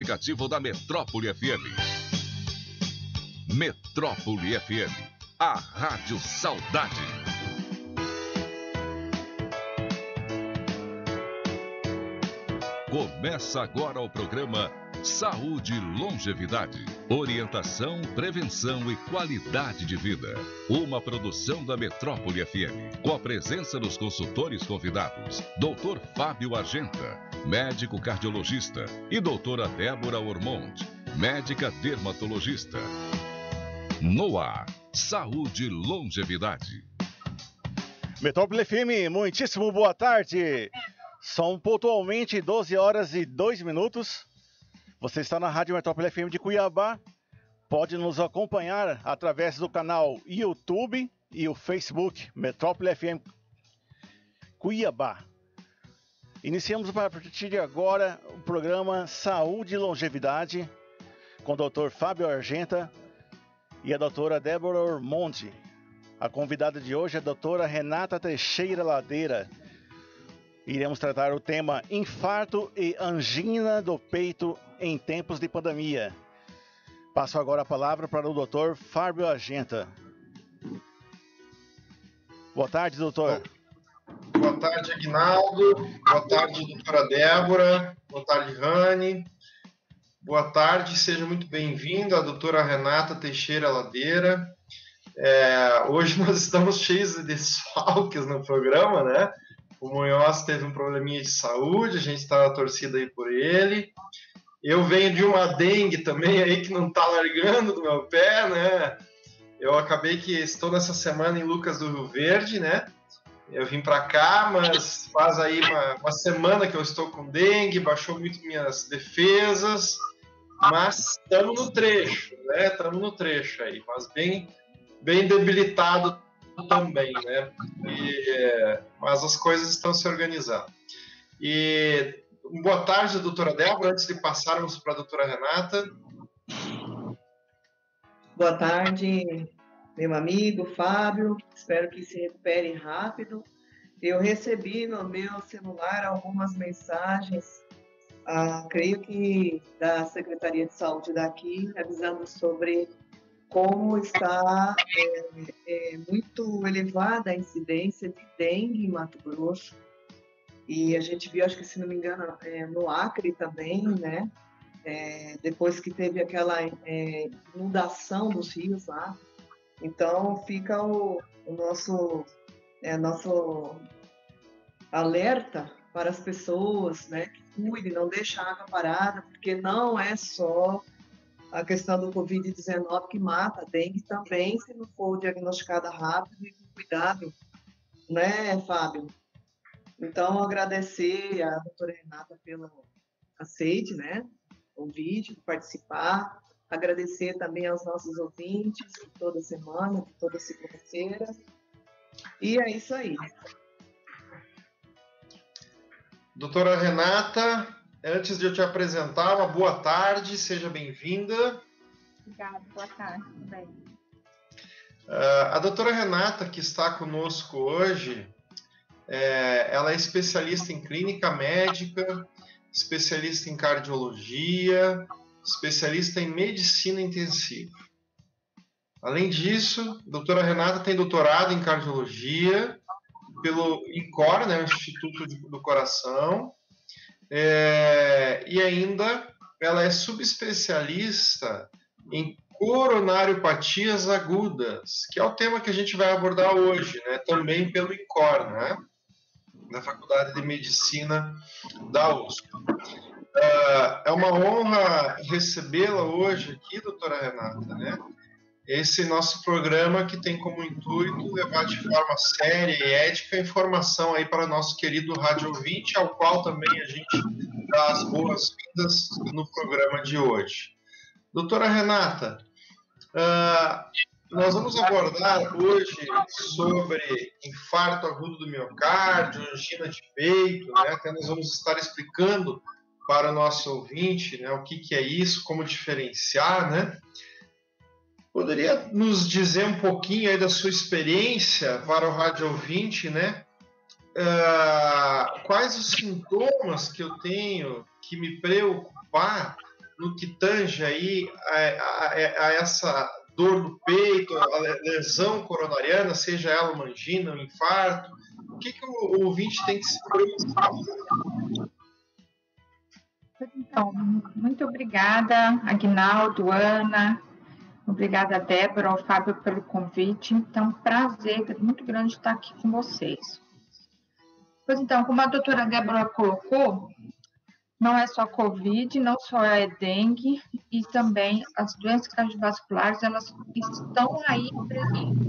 aplicativo da Metrópole FM. Metrópole FM, a Rádio Saudade. Começa agora o programa Saúde e Longevidade. Orientação, prevenção e qualidade de vida. Uma produção da Metrópole FM. Com a presença dos consultores convidados: Dr. Fábio Argenta, médico cardiologista, e doutora Débora Ormond, médica dermatologista. No ar, Saúde e Longevidade. Metrópole FM, muitíssimo boa tarde. São pontualmente 12 horas e 2 minutos. Você está na Rádio Metrópole FM de Cuiabá. Pode nos acompanhar através do canal YouTube e o Facebook Metrópole FM Cuiabá. Iniciamos a partir de agora o programa Saúde e Longevidade com o Dr. Fábio Argenta e a doutora Débora Ormonde. A convidada de hoje é a doutora Renata Teixeira Ladeira. Iremos tratar o tema infarto e angina do peito em tempos de pandemia. Passo agora a palavra para o doutor Fábio Argenta. Boa tarde, doutor. Boa tarde, Aguinaldo. Boa tarde, doutora Débora. Boa tarde, Rani. Boa tarde, seja muito bem-vindo a doutora Renata Teixeira Ladeira. É, hoje nós estamos cheios de desfalques no programa, né? O Munhoz teve um probleminha de saúde, a gente está torcida aí por ele. Eu venho de uma dengue também aí que não está largando do meu pé, né? Eu acabei que estou nessa semana em Lucas do Rio Verde, né? Eu vim para cá, mas faz aí uma, uma, semana que eu estou com dengue, baixou muito minhas defesas, mas estamos no trecho, né? Estamos no trecho aí, mas bem, bem debilitado também, né? E, mas as coisas estão se organizando. E boa tarde, doutora Débora, antes de passarmos para a doutora Renata. Boa tarde, meu amigo Fábio, espero que se recupere rápido. Eu recebi no meu celular algumas mensagens, ah, creio que da Secretaria de Saúde daqui, avisando sobre como está é, é, muito elevada a incidência de dengue em Mato Grosso. E a gente viu, acho que se não me engano, é, no Acre também, né? É, depois que teve aquela é, inundação dos rios lá. Então fica o, o nosso, é, nosso alerta para as pessoas, né? Que cuidem, não deixem a água parada, porque não é só a questão do Covid-19 que mata, a dengue também, se não for diagnosticada rápido e com cuidado, né, Fábio? Então, agradecer a doutora Renata pelo aceite, né, convite, participar, agradecer também aos nossos ouvintes de toda semana, de toda segunda-feira, e é isso aí. Doutora Renata, Antes de eu te apresentar, uma boa tarde, seja bem-vinda. Obrigada, boa tarde, tudo bem. Uh, a doutora Renata, que está conosco hoje, é, ela é especialista em clínica médica, especialista em cardiologia, especialista em medicina intensiva. Além disso, a doutora Renata tem doutorado em cardiologia pelo INCOR, né, Instituto do Coração, é, e ainda ela é subespecialista em coronariopatias agudas, que é o tema que a gente vai abordar hoje, né? Também pelo ICOR, né? Da Faculdade de Medicina da USP. Uh, é uma honra recebê-la hoje aqui, doutora Renata, né? esse nosso programa que tem como intuito levar de forma séria e ética informação aí para nosso querido rádio ouvinte, ao qual também a gente dá as boas-vindas no programa de hoje. Doutora Renata, uh, nós vamos abordar hoje sobre infarto agudo do miocárdio, angina de peito, né? Até nós vamos estar explicando para o nosso ouvinte né, o que, que é isso, como diferenciar, né? Poderia nos dizer um pouquinho aí da sua experiência para o rádio ouvinte, né? Uh, quais os sintomas que eu tenho que me preocupar no que tange aí a, a, a essa dor no peito, a lesão coronariana, seja ela uma angina, um infarto? O que, que o, ouvinte tem que se preocupar? Então, muito obrigada, Agnaldo, Ana, obrigada, Débora, ao Fábio pelo convite. Então, prazer muito grande estar aqui com vocês. Pois então, como a doutora Débora colocou, não é só Covid, não só é dengue, e também as doenças cardiovasculares, elas estão aí presentes.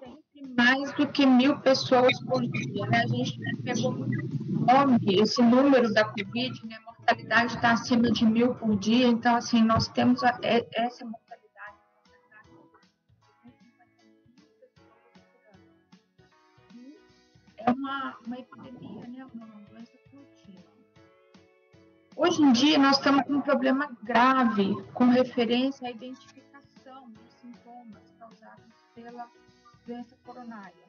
Sempre mais do que mil pessoas por dia, né? A gente pegou nome, esse número da Covid, né? A mortalidade está acima de mil por dia, então, assim, nós temos é, essa mortalidade. É uma, uma epidemia, né? Uma Hoje em dia, nós estamos com um problema grave com referência à identificação dos sintomas causados pela doença coronária,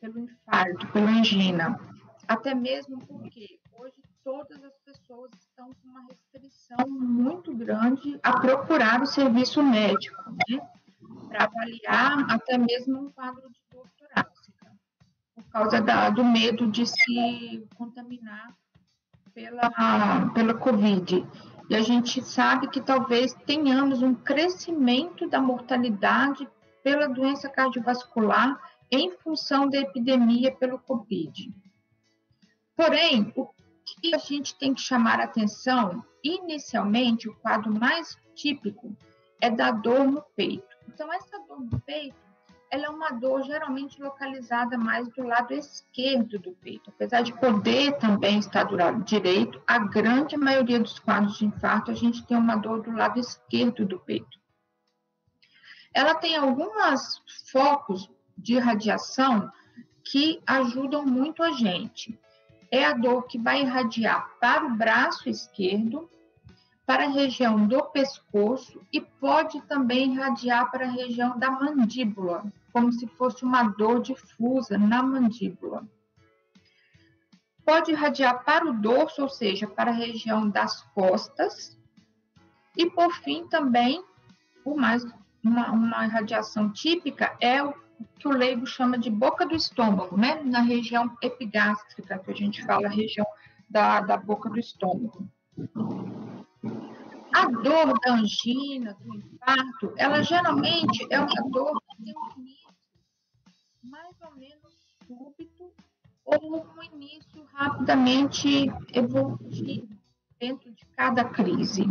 pelo infarto, pela angina. Até mesmo porque hoje todas as pessoas estão com uma restrição muito grande a procurar o serviço médico, né? Para avaliar até mesmo um quadro de dor torácica, por causa da, do medo de se contaminar pela, pela Covid. E a gente sabe que talvez tenhamos um crescimento da mortalidade pela doença cardiovascular em função da epidemia pelo Covid. Porém, o que a gente tem que chamar atenção, inicialmente, o quadro mais típico é da dor no peito. Então, essa dor no peito ela é uma dor geralmente localizada mais do lado esquerdo do peito. Apesar de poder também estar do lado direito, a grande maioria dos quadros de infarto a gente tem uma dor do lado esquerdo do peito. Ela tem alguns focos de radiação que ajudam muito a gente. É a dor que vai irradiar para o braço esquerdo, para a região do pescoço e pode também irradiar para a região da mandíbula, como se fosse uma dor difusa na mandíbula. Pode irradiar para o dorso, ou seja, para a região das costas. E, por fim, também, o mais, uma, uma irradiação típica é o que o leigo chama de boca do estômago, né? na região epigástrica, que a gente fala, a região da, da boca do estômago. A dor da angina, do infarto, ela geralmente é uma dor que tem um ou menos súbito ou um início rapidamente evolutivo dentro de cada crise.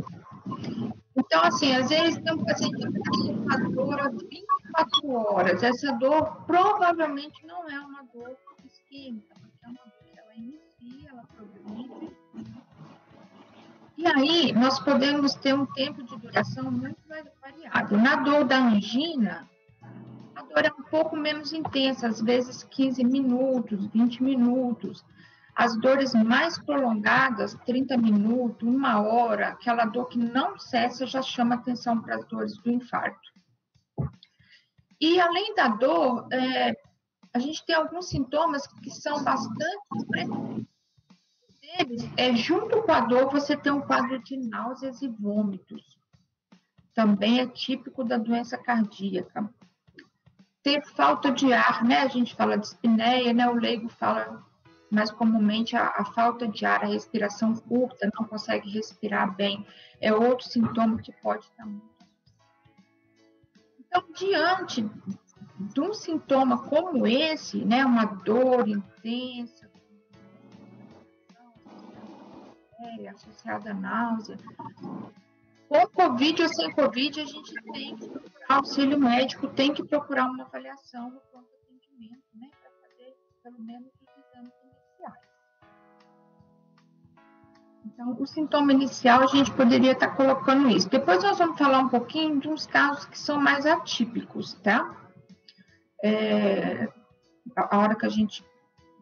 Então, assim, às vezes tem um paciente que está com dor há 24 horas. Essa dor provavelmente não é uma dor isquêmica, porque é uma dor que ela inicia, ela progride. E aí, nós podemos ter um tempo de duração muito variado. Na dor da angina, a dor é um pouco menos intensa, às vezes 15 minutos, 20 minutos. As dores mais prolongadas, 30 minutos, uma hora, aquela dor que não cessa, já chama atenção para as dores do infarto. E além da dor, é, a gente tem alguns sintomas que são bastante frequentes. Deles é junto com a dor você tem um quadro de náuseas e vômitos. Também é típico da doença cardíaca ter falta de ar, né? A gente fala de espineia, né? O leigo fala mais comumente a, a, falta de ar, a respiração curta, não consegue respirar bem, é outro sintoma que pode estar muito Então, diante de um sintoma como esse, né, uma dor intensa, associada à náusea, com Covid ou sem Covid, a gente tem que procurar auxílio médico, tem que procurar uma avaliação no pronto atendimento, né, para fazer pelo menos os exames iniciais. Então, o sintoma inicial, a gente poderia estar colocando isso. Depois nós vamos falar um pouquinho de uns casos que são mais atípicos, tá? É, a hora que a gente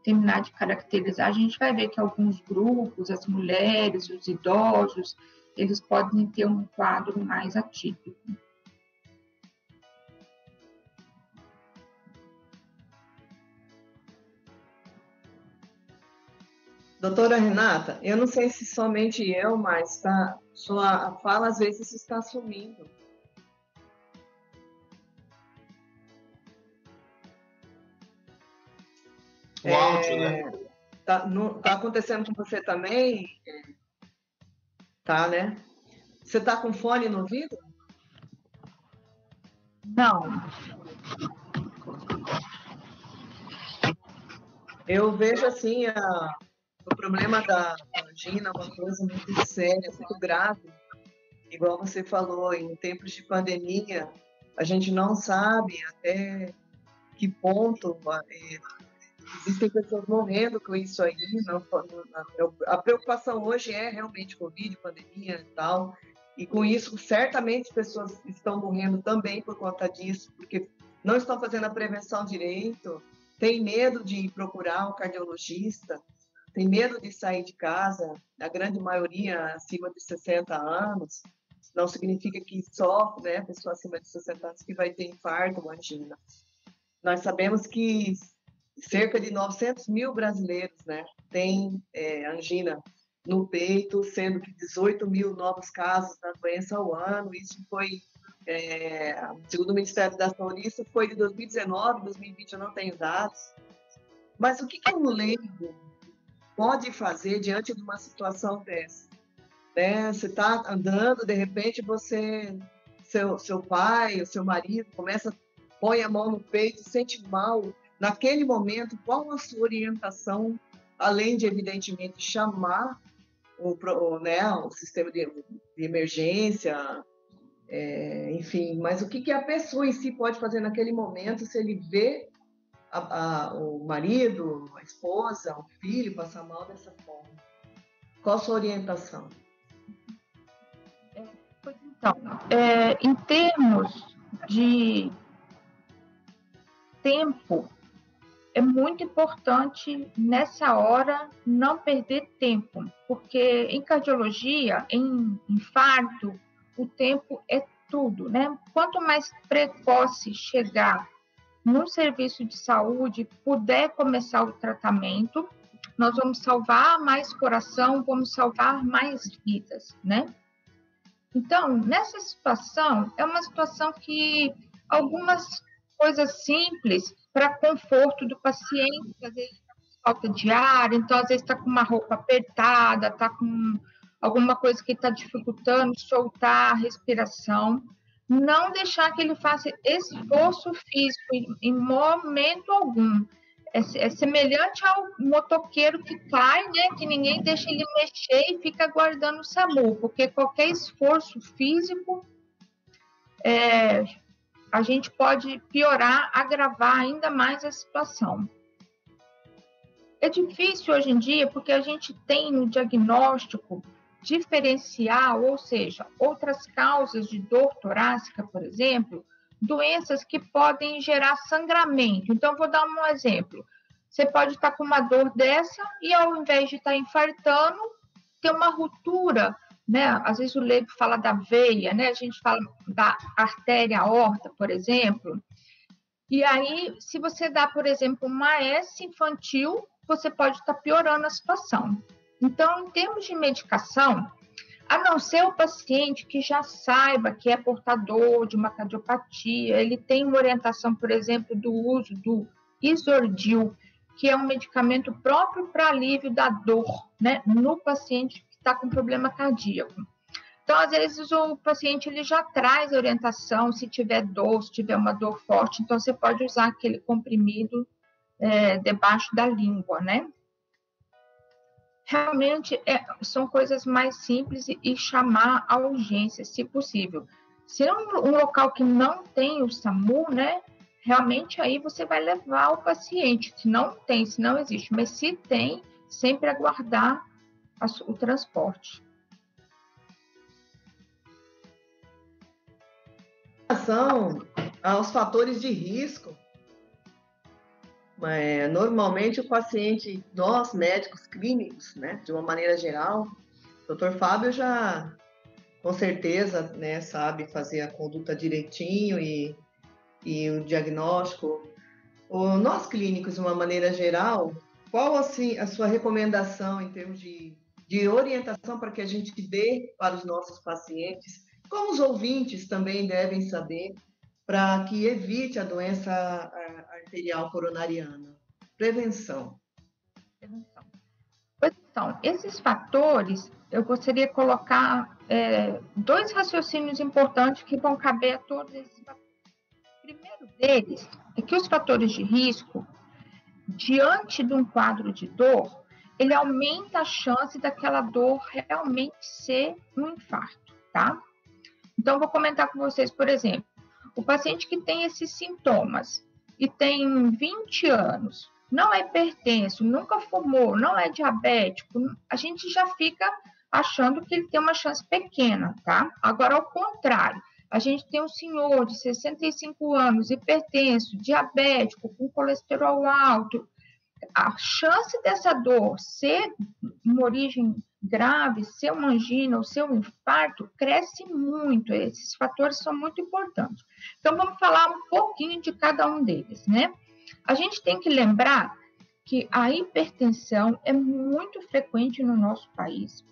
terminar de caracterizar, a gente vai ver que alguns grupos, as mulheres, os idosos, eles podem ter um quadro mais atípico. Doutora Renata, eu não sei se somente eu, mas tá, sua fala às vezes está sumindo. O áudio, né? Tá, não, tá acontecendo com você também? Tá, né? Você tá com fone no ouvido? Não. Eu vejo assim a, o problema da angina, uma coisa muito séria, muito grave. Igual você falou, em tempos de pandemia, a gente não sabe até que ponto é, existem pessoas morrendo com isso aí. Não, a preocupação hoje é realmente Covid, pandemia e tal. E com isso, certamente pessoas estão morrendo também por conta disso, porque não estão fazendo a prevenção direito, tem medo de procurar um cardiologista, tem medo de sair de casa, a grande maioria acima de 60 anos, não significa que só né, pessoa acima de 60 anos que vai ter infarto ou angina. Nós sabemos que cerca de 900 mil brasileiros né, têm é, angina no peito, sendo que 18 mil novos casos da doença ao ano. Isso foi, é, segundo o Ministério da Saúde, isso foi de 2019, 2020 eu não tenho dados. Mas o que, que um leigo pode fazer diante de uma situação dessa? Né? Você está andando, de repente você, seu, seu pai, o seu marido, começa, põe a mão no peito, sente mal, naquele momento, qual a sua orientação, além de, evidentemente, chamar o, né, o sistema de, de emergência, é, enfim, mas o que, que a pessoa em si pode fazer naquele momento se ele vê a, a, o marido, a esposa, o filho passar mal dessa forma? Qual a sua orientação? É, então, é, em termos de tempo é muito importante nessa hora não perder tempo, porque em cardiologia, em infarto, o tempo é tudo, né? Quanto mais precoce chegar no serviço de saúde, puder começar o tratamento, nós vamos salvar mais coração, vamos salvar mais vidas, né? Então, nessa situação, é uma situação que algumas coisas simples para conforto do paciente, às vezes tá falta de ar, então às vezes está com uma roupa apertada, está com alguma coisa que está dificultando soltar a respiração. Não deixar que ele faça esforço físico em, em momento algum. É, é, semelhante ao motoqueiro que cai, né? Que ninguém deixa ele mexer e fica guardando o SAMU, porque qualquer esforço físico é, a gente pode piorar, agravar ainda mais a situação. É difícil hoje em dia porque a gente tem no diagnóstico diferencial, ou seja, outras causas de dor torácica, por exemplo, doenças que podem gerar sangramento. Então, vou dar um exemplo. Você pode estar com uma dor dessa e, ao invés de estar infartando, ter uma ruptura né? Às vezes o leigo fala da veia, né? A gente fala da artéria aorta, por exemplo. E aí, se você dá, por exemplo, uma S infantil, você pode estar piorando a situação. Então, em termos de medicação, a não ser o paciente que já saiba que é portador de uma cardiopatia, ele tem uma orientação, por exemplo, do uso do isordil, que é um medicamento próprio para alívio da dor, né, no paciente está com problema cardíaco. Então, às vezes, o paciente ele já traz orientação se tiver dor, se tiver uma dor forte, então você pode usar aquele comprimido é, debaixo da língua, né? Realmente é, são coisas mais simples e, e, chamar a urgência, se possível. Se é um, um local que não tem o SAMU, né? Realmente aí você vai levar o paciente. Se não tem, se não existe, mas se tem, sempre aguardar o transporte. Em relação aos fatores de risco, é, normalmente o paciente, nós médicos clínicos, né, de uma maneira geral, o doutor Fábio já com certeza né, sabe fazer a conduta direitinho e, e o diagnóstico. O, nós clínicos, de uma maneira geral, qual assim a sua recomendação em termos de, de orientação para que a gente dê para os nossos pacientes, como os ouvintes também devem saber, para que evite a doença arterial coronariana? Prevenção. Prevenção. Então, esses fatores, eu gostaria de colocar é, dois raciocínios importantes que vão caber a todos esses fatores. O primeiro deles é que os fatores de risco, diante de um quadro de dor, ele aumenta a chance daquela dor realmente ser um infarto, tá? Então, vou comentar com vocês, por exemplo, o paciente que tem esses sintomas e tem 20 anos, não é hipertenso, nunca fumou, não é diabético, a gente já fica achando que ele tem uma chance pequena, tá? Agora, ao contrário, a gente tem um senhor de 65 anos, hipertenso, diabético, com colesterol alto, a chance dessa dor ser uma origem grave, ser uma angina ou ser um infarto, cresce muito. Esses fatores são muito importantes. Então, vamos falar um pouquinho de cada um deles, né? A gente tem que lembrar que a hipertensão é muito frequente no nosso país.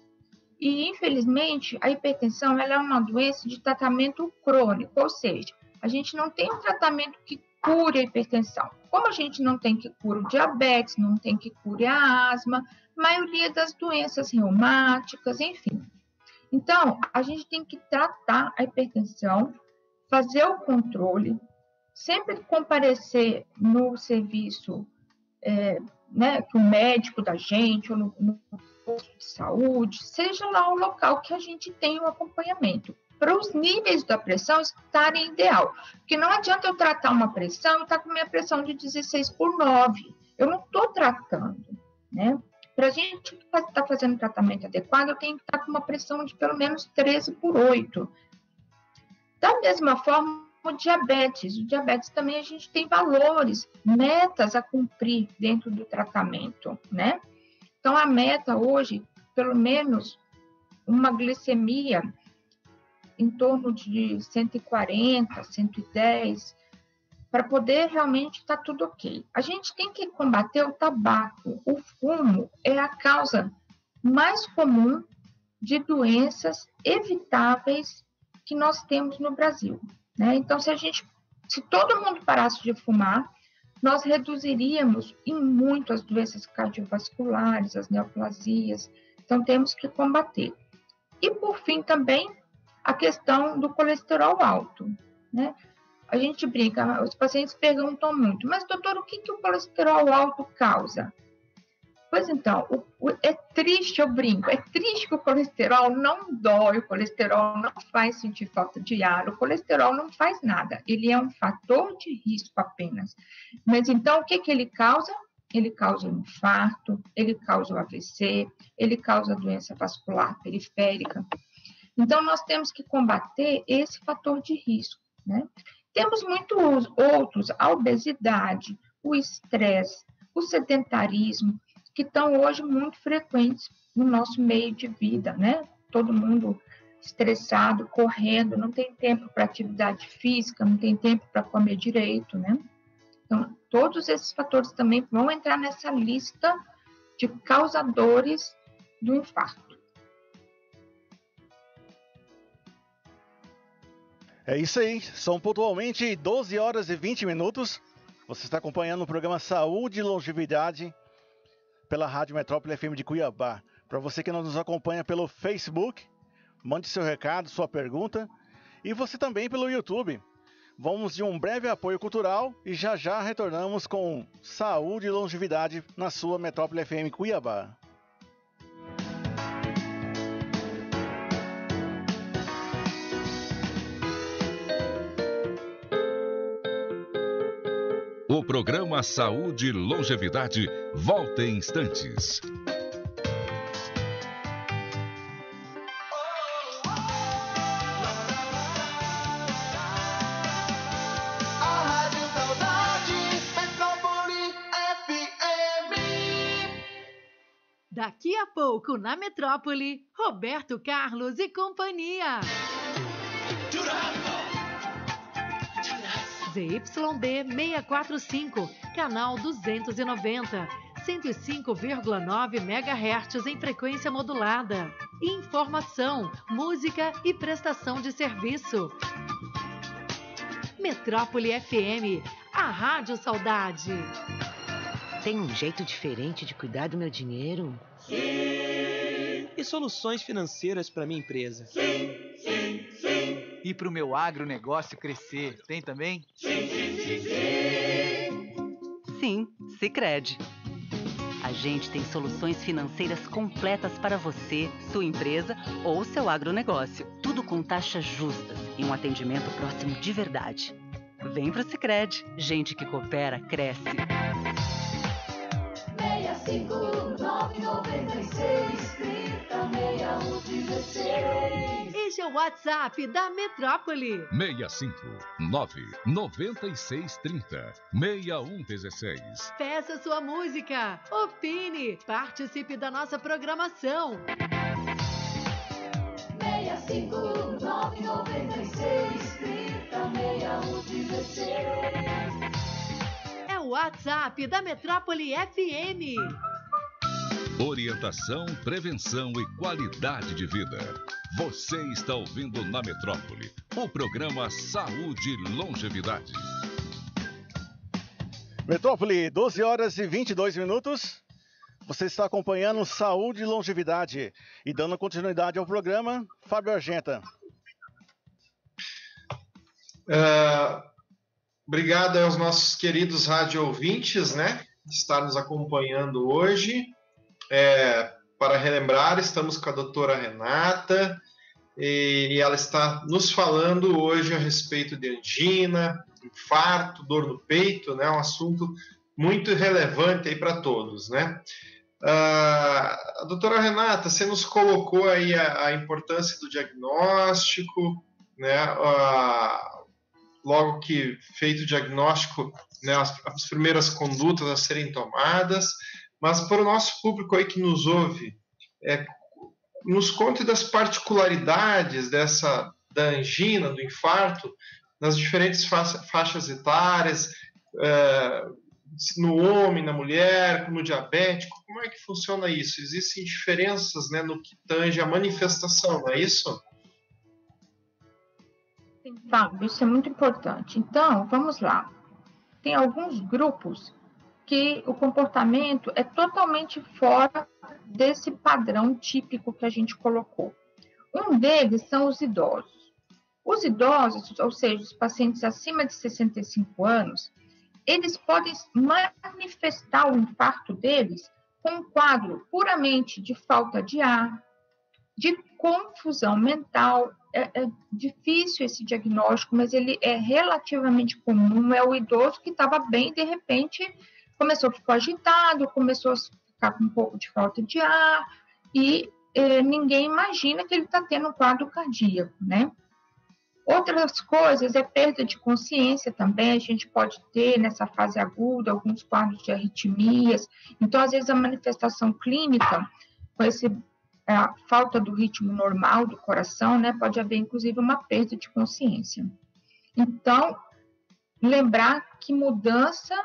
E, infelizmente, a hipertensão ela é uma doença de tratamento crônico, ou seja, a gente não tem um tratamento que cure a hipertensão. Como a gente não tem que cure o diabetes, não tem que cure a asma, maioria das doenças reumáticas, enfim. Então, a gente tem que tratar a hipertensão, fazer o controle, sempre comparecer no serviço, é, né, que o médico da gente, ou no, no posto de saúde, seja lá o local que a gente tem o acompanhamento, para os níveis da pressão estarem ideal. Porque não adianta eu tratar uma pressão e estar tá com minha pressão de 16 por 9. Eu não estou tratando, né? Para a gente estar tá fazendo tratamento adequado, eu tenho que estar tá com uma pressão de pelo menos 13 por 8. Da mesma forma, o diabetes. O diabetes também a gente tem valores, metas a cumprir dentro do tratamento, né? Então, a meta hoje, pelo menos uma glicemia em torno de 140, 110, para poder realmente estar tá tudo ok. A gente tem que combater o tabaco. O fumo é a causa mais comum de doenças evitáveis que nós temos no Brasil. Né? Então, se a gente, se todo mundo parasse de fumar, nós reduziríamos em muito as doenças cardiovasculares, as neoplasias. Então, temos que combater. E, por fim, também a questão do colesterol alto. Né? A gente brinca, os pacientes perguntam muito, mas doutor, o que, que o colesterol alto causa? Pois então, o, o, é triste, eu brinco, é triste que o colesterol não dói, o colesterol não faz sentir falta de ar, o colesterol não faz nada, ele é um fator de risco apenas. Mas então, o que, que ele causa? Ele causa um infarto, ele causa o AVC, ele causa doença vascular periférica. Então, nós temos que combater esse fator de risco, né? Temos muitos outros, a obesidade, o estresse, o sedentarismo, que estão hoje muito frequentes no nosso meio de vida, né? Todo mundo estressado, correndo, não tem tempo para atividade física, não tem tempo para comer direito, né? Então, todos esses fatores também vão entrar nessa lista de causadores do infarto. É isso aí, são pontualmente 12 horas e 20 minutos. Você está acompanhando o programa Saúde e Longevidade pela Rádio Metrópole FM de Cuiabá. Para você que não nos acompanha pelo Facebook, mande seu recado, sua pergunta. E você também pelo YouTube. Vamos de um breve apoio cultural e já já retornamos com Saúde e Longevidade na sua Metrópole FM Cuiabá. O programa Saúde e Longevidade volta em instantes. Daqui a pouco na Metrópole, Roberto Carlos e companhia. ZYD 645, canal 290. 105,9 MHz em frequência modulada. Informação, música e prestação de serviço. Metrópole FM, a Rádio Saudade. Tem um jeito diferente de cuidar do meu dinheiro? Sim. E soluções financeiras para minha empresa? Sim, sim, sim. E para o meu agronegócio crescer, tem também? Sim, sim, sim, sim. Sim, Sicredi. A gente tem soluções financeiras completas para você, sua empresa ou seu agronegócio. Tudo com taxas justas e um atendimento próximo de verdade. Vem pro Sicredi. Gente que coopera cresce. 65996 Este é o WhatsApp da Metrópole. 65 96 30 6116. Peça sua música, opine, participe da nossa programação. 65996 30 6116 É o WhatsApp da Metrópole FM. Orientação, prevenção e qualidade de vida. Você está ouvindo na Metrópole o programa Saúde e Longevidade. Metrópole, 12 horas e 22 minutos. Você está acompanhando Saúde e Longevidade. E dando continuidade ao programa, Fábio Argenta. Uh, obrigado aos nossos queridos rádio ouvintes, né? De estar nos acompanhando hoje. É, para relembrar, estamos com a doutora Renata e ela está nos falando hoje a respeito de angina, infarto, dor no peito, né? Um assunto muito relevante aí para todos, né? Uh, a doutora Renata, você nos colocou aí a, a importância do diagnóstico, né? Uh, logo que feito o diagnóstico, né, as, as primeiras condutas a serem tomadas, mas para o nosso público aí que nos ouve, é, nos conte das particularidades dessa da angina, do infarto, nas diferentes fa faixas etárias, é, no homem, na mulher, no diabético, como é que funciona isso? Existem diferenças né, no que tange a manifestação, não é isso? Sim, Fábio, isso é muito importante. Então, vamos lá. Tem alguns grupos que o comportamento é totalmente fora desse padrão típico que a gente colocou. Um deles são os idosos. Os idosos, ou seja, os pacientes acima de 65 anos, eles podem manifestar o infarto deles com um quadro puramente de falta de ar, de confusão mental. É, é difícil esse diagnóstico, mas ele é relativamente comum. É o idoso que estava bem, de repente começou a ficar agitado, começou a ficar com um pouco de falta de ar e eh, ninguém imagina que ele está tendo um quadro cardíaco, né? Outras coisas é perda de consciência também, a gente pode ter nessa fase aguda alguns quadros de arritmias. Então, às vezes, a manifestação clínica, com esse, a falta do ritmo normal do coração, né, pode haver inclusive uma perda de consciência. Então, lembrar que mudança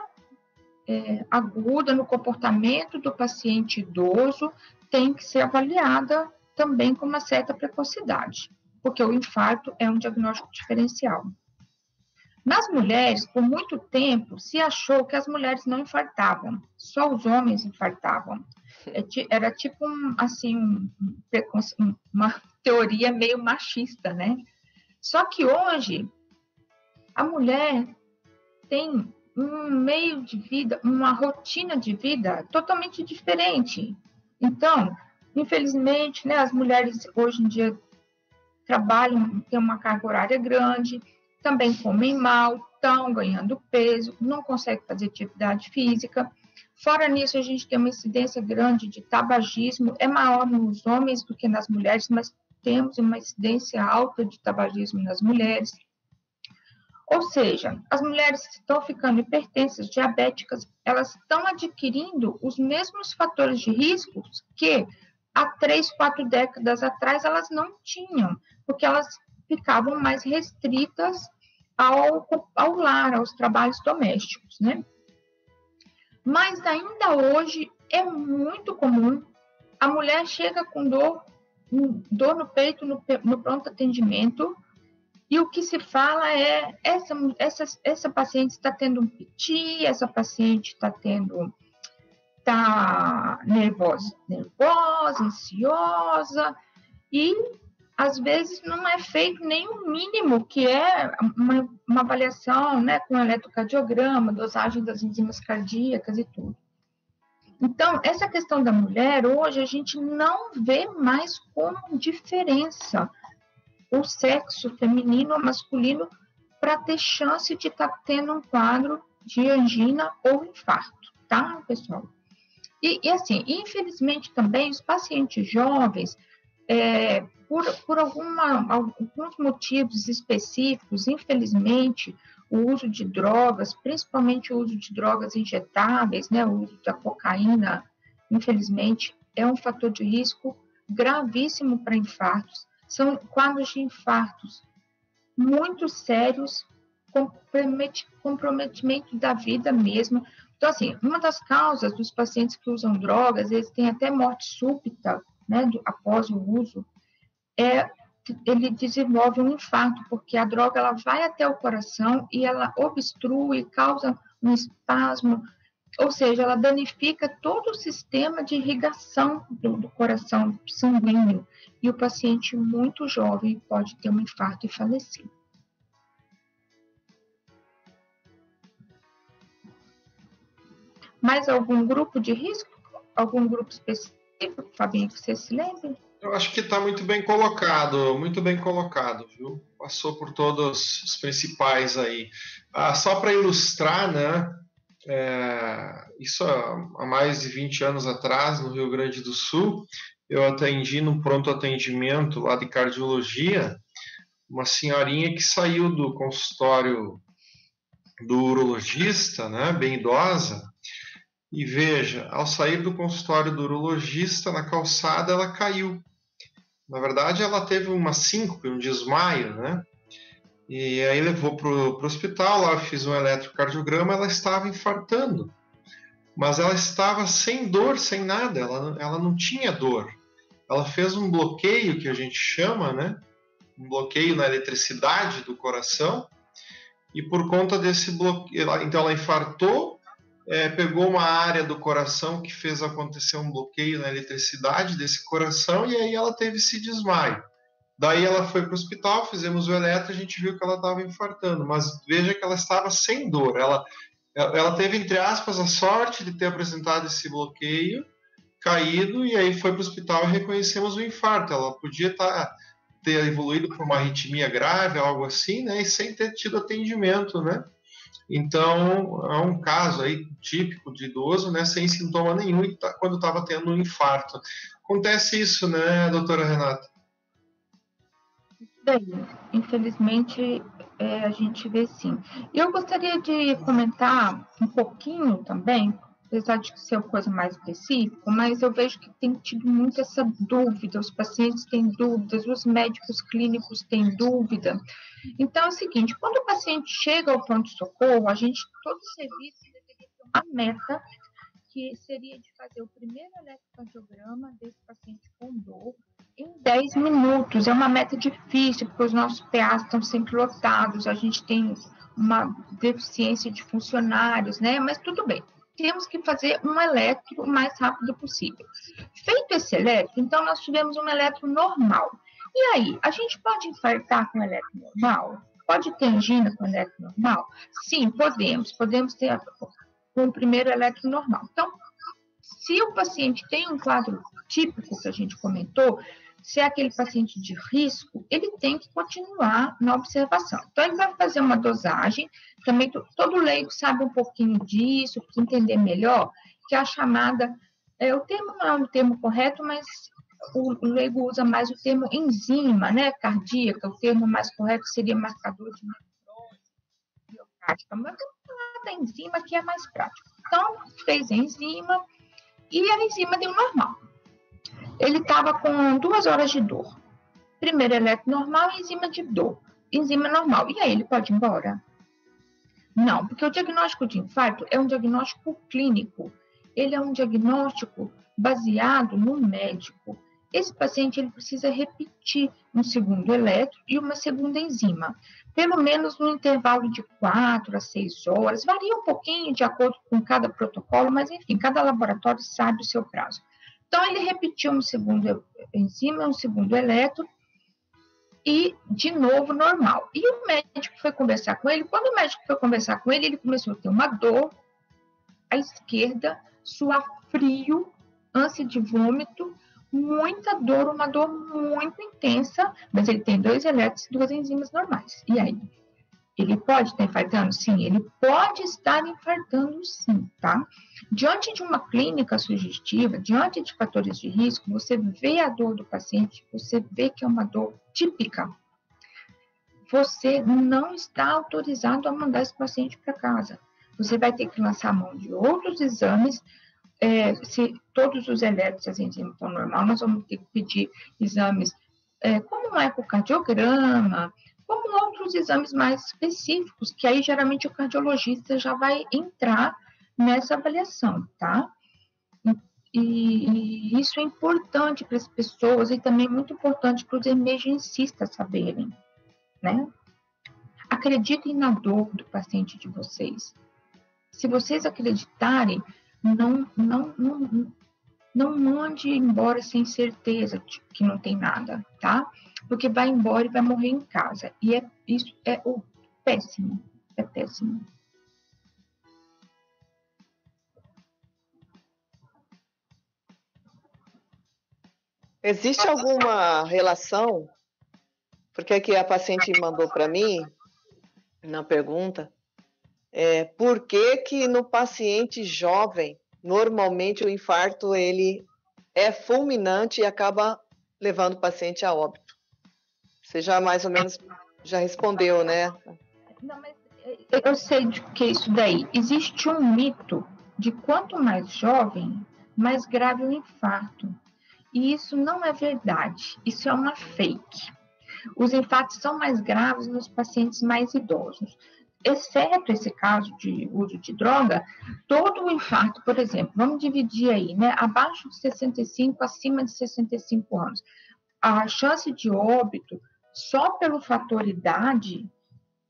é, aguda no comportamento do paciente idoso tem que ser avaliada também com uma certa precocidade porque o infarto é um diagnóstico diferencial. Nas mulheres, por muito tempo, se achou que as mulheres não infartavam, só os homens infartavam. É era tipo um, assim, um, uma teoria meio machista, né? Só que hoje a mulher tem um meio de vida, uma rotina de vida totalmente diferente. Então, infelizmente, né, as mulheres hoje em dia trabalham, têm uma carga horária grande, também comem mal, estão ganhando peso, não conseguem fazer atividade física. Fora nisso, a gente tem uma incidência grande de tabagismo, é maior nos homens do que nas mulheres, mas temos uma incidência alta de tabagismo nas mulheres. Ou seja, as mulheres estão ficando hipertensas, diabéticas, elas estão adquirindo os mesmos fatores de riscos que há três, quatro décadas atrás elas não tinham, porque elas ficavam mais restritas ao, ao lar, aos trabalhos domésticos, né? Mas ainda hoje é muito comum a mulher chega com dor, dor no peito, no, no pronto atendimento, e o que se fala é essa, essa, essa paciente está tendo um piti, essa paciente está tendo está nervosa, nervosa, ansiosa e às vezes não é feito nem o mínimo, que é uma, uma avaliação né, com eletrocardiograma, dosagem das enzimas cardíacas e tudo. Então, essa questão da mulher, hoje, a gente não vê mais como diferença o sexo feminino ou masculino para ter chance de estar tá tendo um quadro de angina ou infarto, tá, pessoal? E, e assim, infelizmente também, os pacientes jovens, é, por, por alguma, alguns motivos específicos, infelizmente, o uso de drogas, principalmente o uso de drogas injetáveis, né, o uso da cocaína, infelizmente, é um fator de risco gravíssimo para infartos. São quadros de infartos muito sérios, comprometimento da vida mesmo. Então, assim, uma das causas dos pacientes que usam drogas, eles têm até morte súbita, né, após o uso, é ele desenvolve um infarto, porque a droga ela vai até o coração e ela obstrui, causa um espasmo, ou seja, ela danifica todo o sistema de irrigação do, do coração sanguíneo e o paciente muito jovem pode ter um infarto e falecer. Mais algum grupo de risco? Algum grupo específico, Fabinho, que você se lembre? Eu acho que está muito bem colocado, muito bem colocado, viu? Passou por todos os principais aí. Ah, só para ilustrar, né? É, isso há mais de 20 anos atrás, no Rio Grande do Sul, eu atendi num pronto atendimento lá de cardiologia, uma senhorinha que saiu do consultório do urologista, né, bem idosa, e veja, ao sair do consultório do urologista, na calçada, ela caiu. Na verdade, ela teve uma síncope, um desmaio, né? E aí levou para o hospital, lá fiz um eletrocardiograma, ela estava infartando. Mas ela estava sem dor, sem nada, ela, ela não tinha dor. Ela fez um bloqueio, que a gente chama, né? Um bloqueio na eletricidade do coração. E por conta desse bloqueio, então ela infartou, é, pegou uma área do coração que fez acontecer um bloqueio na eletricidade desse coração e aí ela teve esse desmaio. Daí ela foi para o hospital, fizemos o eletro, a gente viu que ela estava infartando, mas veja que ela estava sem dor. Ela, ela teve, entre aspas, a sorte de ter apresentado esse bloqueio, caído, e aí foi para o hospital e reconhecemos o infarto. Ela podia tá, ter evoluído para uma arritmia grave, algo assim, né, e sem ter tido atendimento, né? Então, é um caso aí típico de idoso, né, sem sintoma nenhum, tá, quando estava tendo um infarto. Acontece isso, né, doutora Renata? Bem, infelizmente é, a gente vê sim. Eu gostaria de comentar um pouquinho também apesar de ser uma coisa mais específica, mas eu vejo que tem tido muito essa dúvida, os pacientes têm dúvidas, os médicos clínicos têm dúvida. Então é o seguinte, quando o paciente chega ao pronto-socorro, a gente, todo serviço deveria ter uma meta, que seria de fazer o primeiro eletrocardiograma desse paciente com dor em 10 minutos. É uma meta difícil, porque os nossos PAs estão sempre lotados, a gente tem uma deficiência de funcionários, né? Mas tudo bem temos que fazer um eletro o mais rápido possível. Feito esse eletro, então nós tivemos um eletro normal. E aí, a gente pode infartar com eletro normal? Pode ter angina com eletro normal? Sim, podemos. Podemos ter com o primeiro eletro normal. Então, se o paciente tem um quadro típico que a gente comentou, se é aquele paciente de risco, ele tem que continuar na observação. Então, ele vai fazer uma dosagem, também todo leigo sabe um pouquinho disso, para entender melhor, que é a chamada, é, o termo não é um termo correto, mas o, o leigo usa mais o termo enzima, né, cardíaca, o termo mais correto seria marcador de biocática, mas da enzima que é mais prático. Então, fez a enzima e a enzima deu normal ele estava com duas horas de dor. Primeiro eletro normal e enzima de dor. Enzima normal. E aí ele pode ir embora? Não, porque o diagnóstico de infarto é um diagnóstico clínico. Ele é um diagnóstico baseado no médico. Esse paciente ele precisa repetir um segundo eletro e uma segunda enzima, pelo menos no intervalo de 4 a 6 horas, varia um pouquinho de acordo com cada protocolo, mas enfim, cada laboratório sabe o seu prazo. Então, ele repetiu um segundo enzima, um segundo eletro, e de novo normal. E o médico foi conversar com ele. Quando o médico foi conversar com ele, ele começou a ter uma dor à esquerda, suar frio, ânsia de vômito, muita dor, uma dor muito intensa, mas ele tem dois elétrons e duas enzimas normais. E aí? Ele pode estar infartando? Sim, ele pode estar infartando sim, tá? Diante de uma clínica sugestiva, diante de fatores de risco, você vê a dor do paciente, você vê que é uma dor típica. Você não está autorizado a mandar esse paciente para casa. Você vai ter que lançar mão de outros exames é, se todos os elétrons assim, estão normal, nós vamos ter que pedir exames é, como um ecocardiograma, como outros exames mais específicos, que aí geralmente o cardiologista já vai entrar nessa avaliação, tá? E, e isso é importante para as pessoas e também muito importante para os emergencistas saberem, né? Acreditem na dor do paciente de vocês. Se vocês acreditarem, não, não, não, não mande embora sem certeza que não tem nada, tá? Porque vai embora e vai morrer em casa. E é, isso é o péssimo, é péssimo. Existe alguma relação? Porque aqui a paciente mandou para mim, na pergunta, é, por que, que no paciente jovem, normalmente o infarto ele é fulminante e acaba levando o paciente a óbito? Você já mais ou menos já respondeu, né? Não, mas eu sei de que isso daí. Existe um mito de quanto mais jovem, mais grave o infarto. E isso não é verdade. Isso é uma fake. Os infartos são mais graves nos pacientes mais idosos exceto esse caso de uso de droga, todo o infarto, por exemplo, vamos dividir aí, né, abaixo de 65, acima de 65 anos, a chance de óbito só pelo fator idade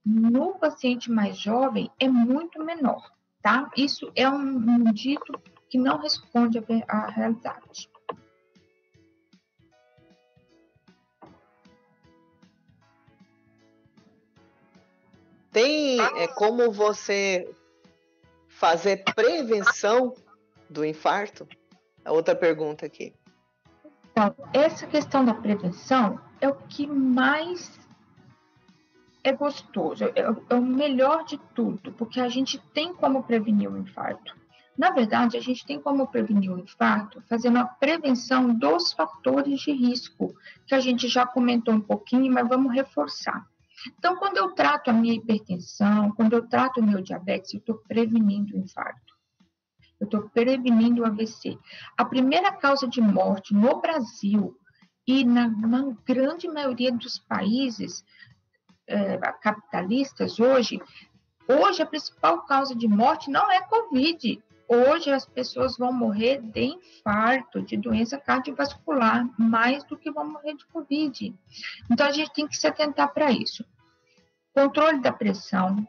no paciente mais jovem é muito menor, tá? Isso é um, um dito que não responde à realidade. Tem é, como você fazer prevenção do infarto? A outra pergunta aqui. Então, essa questão da prevenção é o que mais é gostoso, é, é o melhor de tudo, porque a gente tem como prevenir o infarto. Na verdade, a gente tem como prevenir o infarto fazendo a prevenção dos fatores de risco, que a gente já comentou um pouquinho, mas vamos reforçar. Então, quando eu trato a minha hipertensão, quando eu trato o meu diabetes, eu estou prevenindo o infarto. Eu estou prevenindo o AVC. A primeira causa de morte no Brasil e na, na grande maioria dos países é, capitalistas hoje, hoje a principal causa de morte não é Covid. Hoje as pessoas vão morrer de infarto, de doença cardiovascular, mais do que vão morrer de Covid. Então a gente tem que se atentar para isso. Controle da pressão,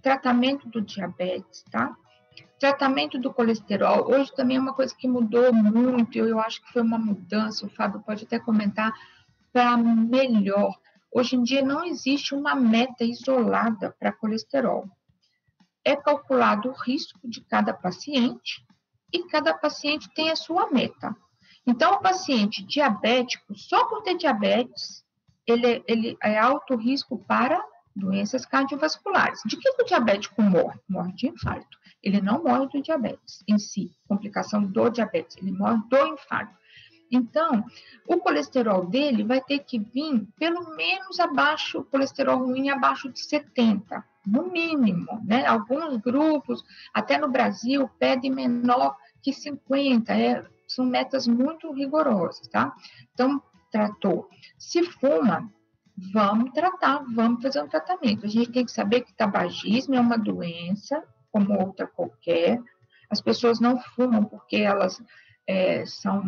tratamento do diabetes, tá? Tratamento do colesterol. Hoje também é uma coisa que mudou muito, eu acho que foi uma mudança, o Fábio pode até comentar, para melhor. Hoje em dia não existe uma meta isolada para colesterol é calculado o risco de cada paciente e cada paciente tem a sua meta. Então, o paciente diabético, só por ter diabetes, ele, ele é alto risco para doenças cardiovasculares. De que o diabético morre? Morre de infarto. Ele não morre do diabetes em si, complicação do diabetes, ele morre do infarto. Então, o colesterol dele vai ter que vir pelo menos abaixo, o colesterol ruim abaixo de 70 no mínimo, né? Alguns grupos, até no Brasil, pedem menor que 50, é, são metas muito rigorosas, tá? Então, tratou. Se fuma, vamos tratar, vamos fazer um tratamento. A gente tem que saber que tabagismo é uma doença, como outra qualquer. As pessoas não fumam porque elas é, são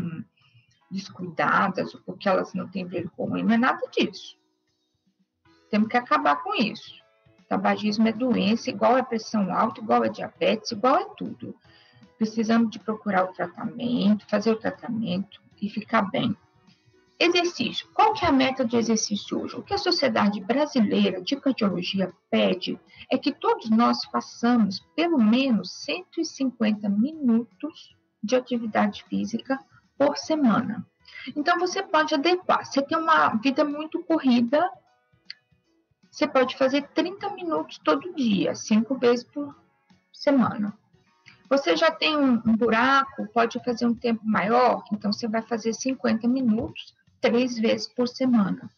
descuidadas ou porque elas não têm vergonha, não é nada disso. Temos que acabar com isso. Tabagismo é doença, igual a pressão alta, igual a diabetes, igual a tudo. Precisamos de procurar o tratamento, fazer o tratamento e ficar bem. Exercício. Qual que é a meta de exercício hoje? O que a Sociedade Brasileira de Cardiologia pede é que todos nós façamos pelo menos 150 minutos de atividade física por semana. Então, você pode adequar. Você tem uma vida muito corrida, você pode fazer 30 minutos todo dia, cinco vezes por semana. Você já tem um, buraco, pode fazer um tempo maior, então você vai fazer 50 minutos três vezes por semana.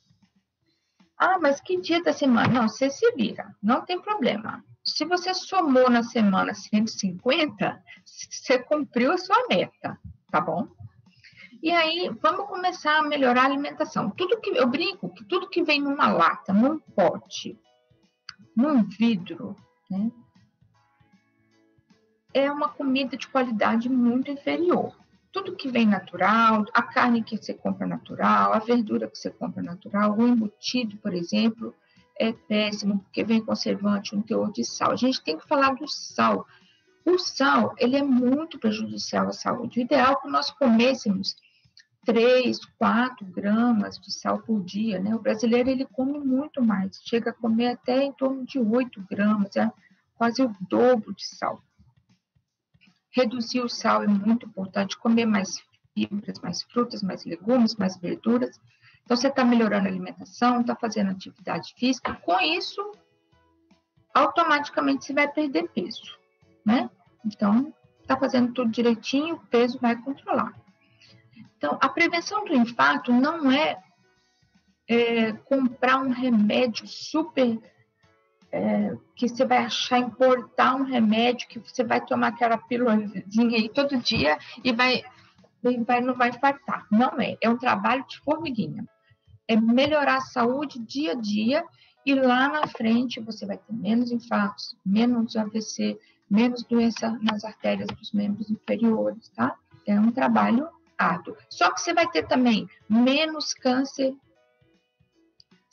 Ah, mas que dia da semana? Não, você se vira, não tem problema. Se você somou na semana 150, você cumpriu a sua meta, tá bom? E aí, vamos começar a melhorar a alimentação. Tudo que eu brinco que tudo que vem numa lata, num pote, num vidro, né, é uma comida de qualidade muito inferior tudo que vem natural, a carne que você compra natural, a verdura que você compra natural, o embutido, por exemplo, é péssimo porque vem conservante, um teor de sal. A gente tem que falar do sal. O sal, ele é muito prejudicial à saúde. O ideal é que nós comêssemos 3, 4 gramas de sal por dia, né? O brasileiro, ele come muito mais, chega a comer até em torno de 8 gramas, é quase o dobro de sal. Reduzir o sal é muito importante, comer mais fibras, mais frutas, mais legumes, mais verduras. Então, você está melhorando a alimentação, está fazendo atividade física. Com isso, automaticamente você vai perder peso, né? Então, está fazendo tudo direitinho, o peso vai controlar. Então, a prevenção do infarto não é, é comprar um remédio super é, que você vai achar importar um remédio que você vai tomar aquela pílulazinha aí todo dia e vai, vai não vai infartar. Não é, é um trabalho de formiguinha. É melhorar a saúde dia a dia e lá na frente você vai ter menos infartos, menos AVC, menos doença nas artérias dos membros inferiores, tá? É um trabalho Só que você vai ter também menos câncer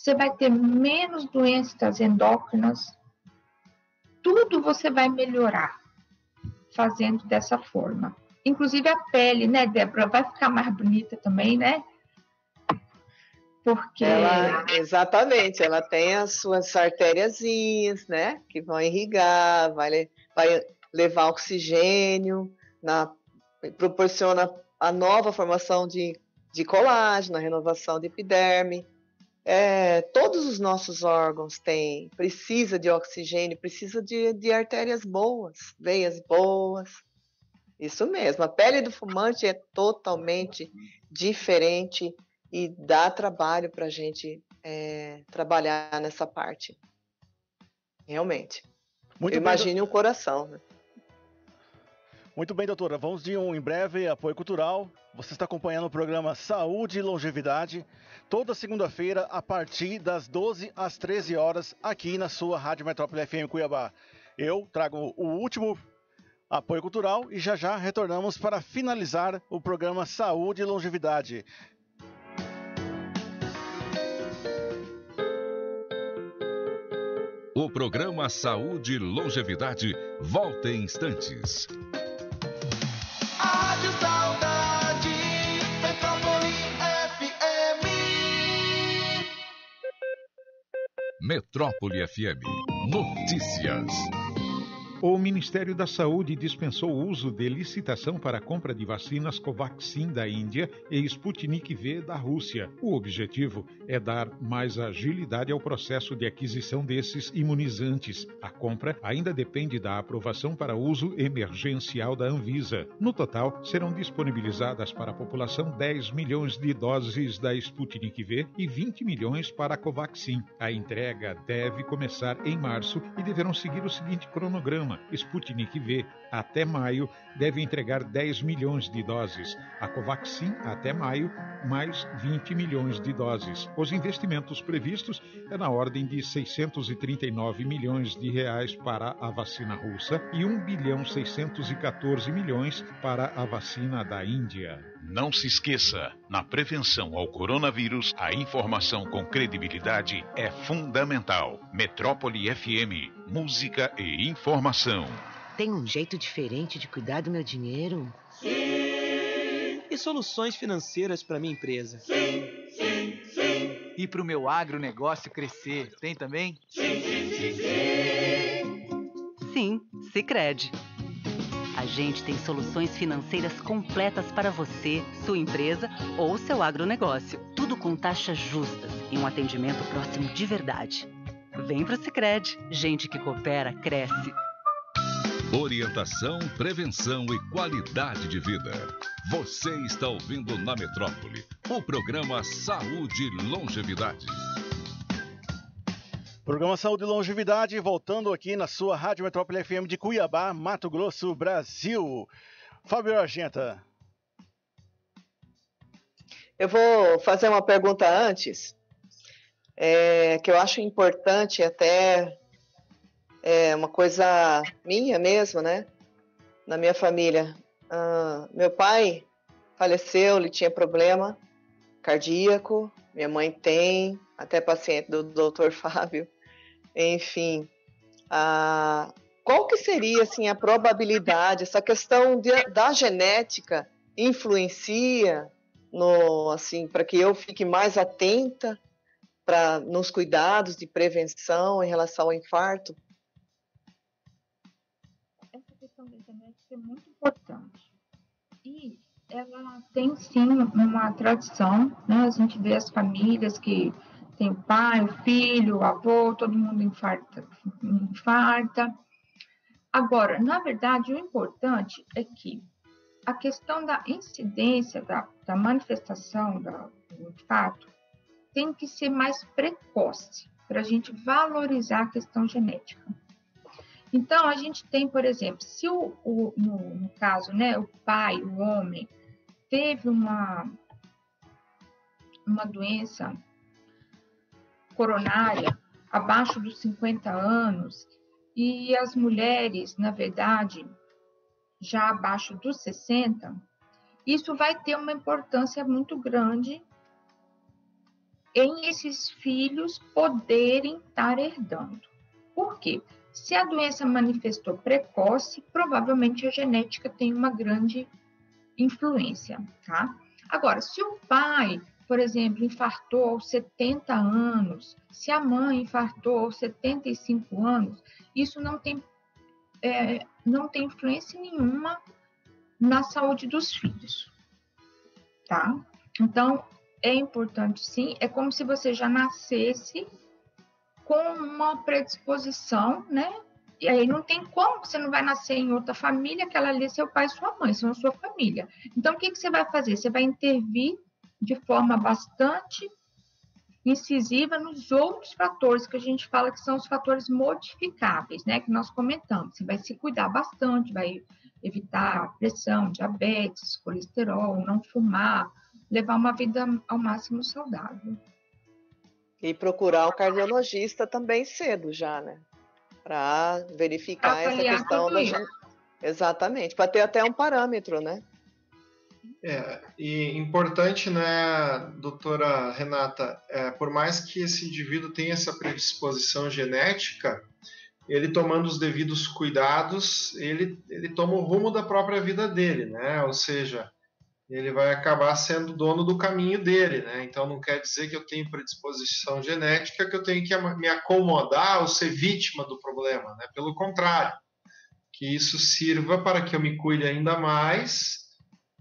você vai ter menos doenças endócrinas. Tudo você vai melhorar fazendo dessa forma. Inclusive a pele, né, Débora? Vai ficar mais bonita também, né? Porque. Ela, exatamente, ela tem as suas artériazinhas, né? Que vão irrigar, vai, vai levar oxigênio, na, proporciona a nova formação de, de colágeno, a renovação de epiderme. É, todos os nossos órgãos têm, precisa de oxigênio, precisa de, de artérias boas, veias boas. Isso mesmo, a pele do fumante é totalmente diferente e dá trabalho para a gente é, trabalhar nessa parte. Realmente. Muito Imagine o coração. Né? Muito bem, doutora. Vamos de um em breve apoio cultural. Você está acompanhando o programa Saúde e Longevidade toda segunda-feira a partir das 12 às 13 horas aqui na sua Rádio Metrópole FM Cuiabá. Eu trago o último apoio cultural e já já retornamos para finalizar o programa Saúde e Longevidade. O programa Saúde e Longevidade volta em instantes. Metrópole FM. Notícias. O Ministério da Saúde dispensou o uso de licitação para a compra de vacinas Covaxin da Índia e Sputnik V da Rússia. O objetivo é dar mais agilidade ao processo de aquisição desses imunizantes. A compra ainda depende da aprovação para uso emergencial da Anvisa. No total, serão disponibilizadas para a população 10 milhões de doses da Sputnik V e 20 milhões para a Covaxin. A entrega deve começar em março e deverão seguir o seguinte cronograma programa Sputnik V até maio deve entregar 10 milhões de doses. A Covaxin até maio, mais 20 milhões de doses. Os investimentos previstos é na ordem de 639 milhões de reais para a vacina russa e 1 bilhão 614 milhões para a vacina da Índia. Não se esqueça, na prevenção ao coronavírus, a informação com credibilidade é fundamental. Metrópole FM, música e informação. Tem um jeito diferente de cuidar do meu dinheiro? Sim! E soluções financeiras para minha empresa? Sim, sim, sim. E para o meu agronegócio crescer? Tem também? Sim, sim, sim, sim. Sim, Sicredi. A gente tem soluções financeiras completas para você, sua empresa ou seu agronegócio. Tudo com taxas justas e um atendimento próximo de verdade. Vem pro Sicredi. Gente que coopera cresce. Orientação, prevenção e qualidade de vida. Você está ouvindo na Metrópole o programa Saúde e Longevidade. Programa Saúde e Longevidade, voltando aqui na sua Rádio Metrópole FM de Cuiabá, Mato Grosso, Brasil. Fábio Argenta. Eu vou fazer uma pergunta antes, é, que eu acho importante até é uma coisa minha mesmo, né? Na minha família. Ah, meu pai faleceu, ele tinha problema cardíaco, minha mãe tem, até paciente do Dr. Fábio. Enfim, ah, qual que seria assim a probabilidade? Essa questão de, da genética influencia no assim para que eu fique mais atenta para nos cuidados de prevenção em relação ao infarto? questão da genética é muito importante. E ela tem sim uma tradição, né? A gente vê as famílias que tem o pai, o filho, o avô, todo mundo infarta. infarta. Agora, na verdade, o importante é que a questão da incidência, da, da manifestação da, do infarto, tem que ser mais precoce para a gente valorizar a questão genética. Então, a gente tem, por exemplo, se o, o no, no, caso, né, o pai, o homem, teve uma, uma doença coronária abaixo dos 50 anos e as mulheres, na verdade, já abaixo dos 60, isso vai ter uma importância muito grande em esses filhos poderem estar herdando. Por quê? Se a doença manifestou precoce, provavelmente a genética tem uma grande influência, tá? Agora, se o pai, por exemplo, infartou aos 70 anos, se a mãe infartou aos 75 anos, isso não tem, é, não tem influência nenhuma na saúde dos filhos, tá? Então, é importante sim, é como se você já nascesse com uma predisposição, né? E aí não tem como, você não vai nascer em outra família, aquela ali é seu pai e sua mãe, são sua família. Então, o que, que você vai fazer? Você vai intervir de forma bastante incisiva nos outros fatores que a gente fala que são os fatores modificáveis, né? Que nós comentamos. Você vai se cuidar bastante, vai evitar pressão, diabetes, colesterol, não fumar, levar uma vida ao máximo saudável. E procurar o cardiologista também cedo já, né? Para verificar essa questão da. Exatamente, para ter até um parâmetro, né? É, e importante, né, doutora Renata, é, por mais que esse indivíduo tenha essa predisposição genética, ele tomando os devidos cuidados, ele, ele toma o rumo da própria vida dele, né? Ou seja, ele vai acabar sendo dono do caminho dele, né? Então não quer dizer que eu tenho predisposição genética que eu tenho que me acomodar ou ser vítima do problema, né? Pelo contrário, que isso sirva para que eu me cuide ainda mais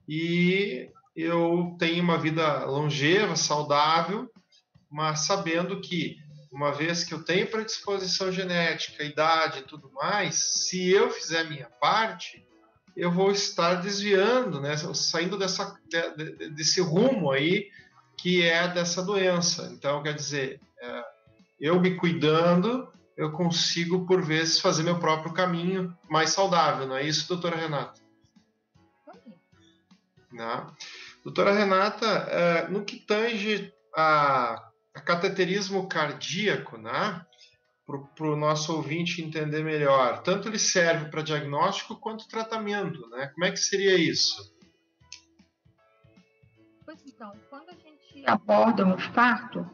e eu tenha uma vida longeva, saudável, mas sabendo que uma vez que eu tenho predisposição genética, idade e tudo mais, se eu fizer minha parte, eu vou estar desviando, né, saindo dessa, desse rumo aí que é dessa doença. Então, quer dizer, é, eu me cuidando, eu consigo, por vezes, fazer meu próprio caminho mais saudável, não é isso, doutora Renata? Né? Doutora Renata, é, no que tange a, a cateterismo cardíaco, né? para o nosso ouvinte entender melhor. Tanto ele serve para diagnóstico quanto tratamento, né? Como é que seria isso? Pois então, quando a gente aborda um infarto,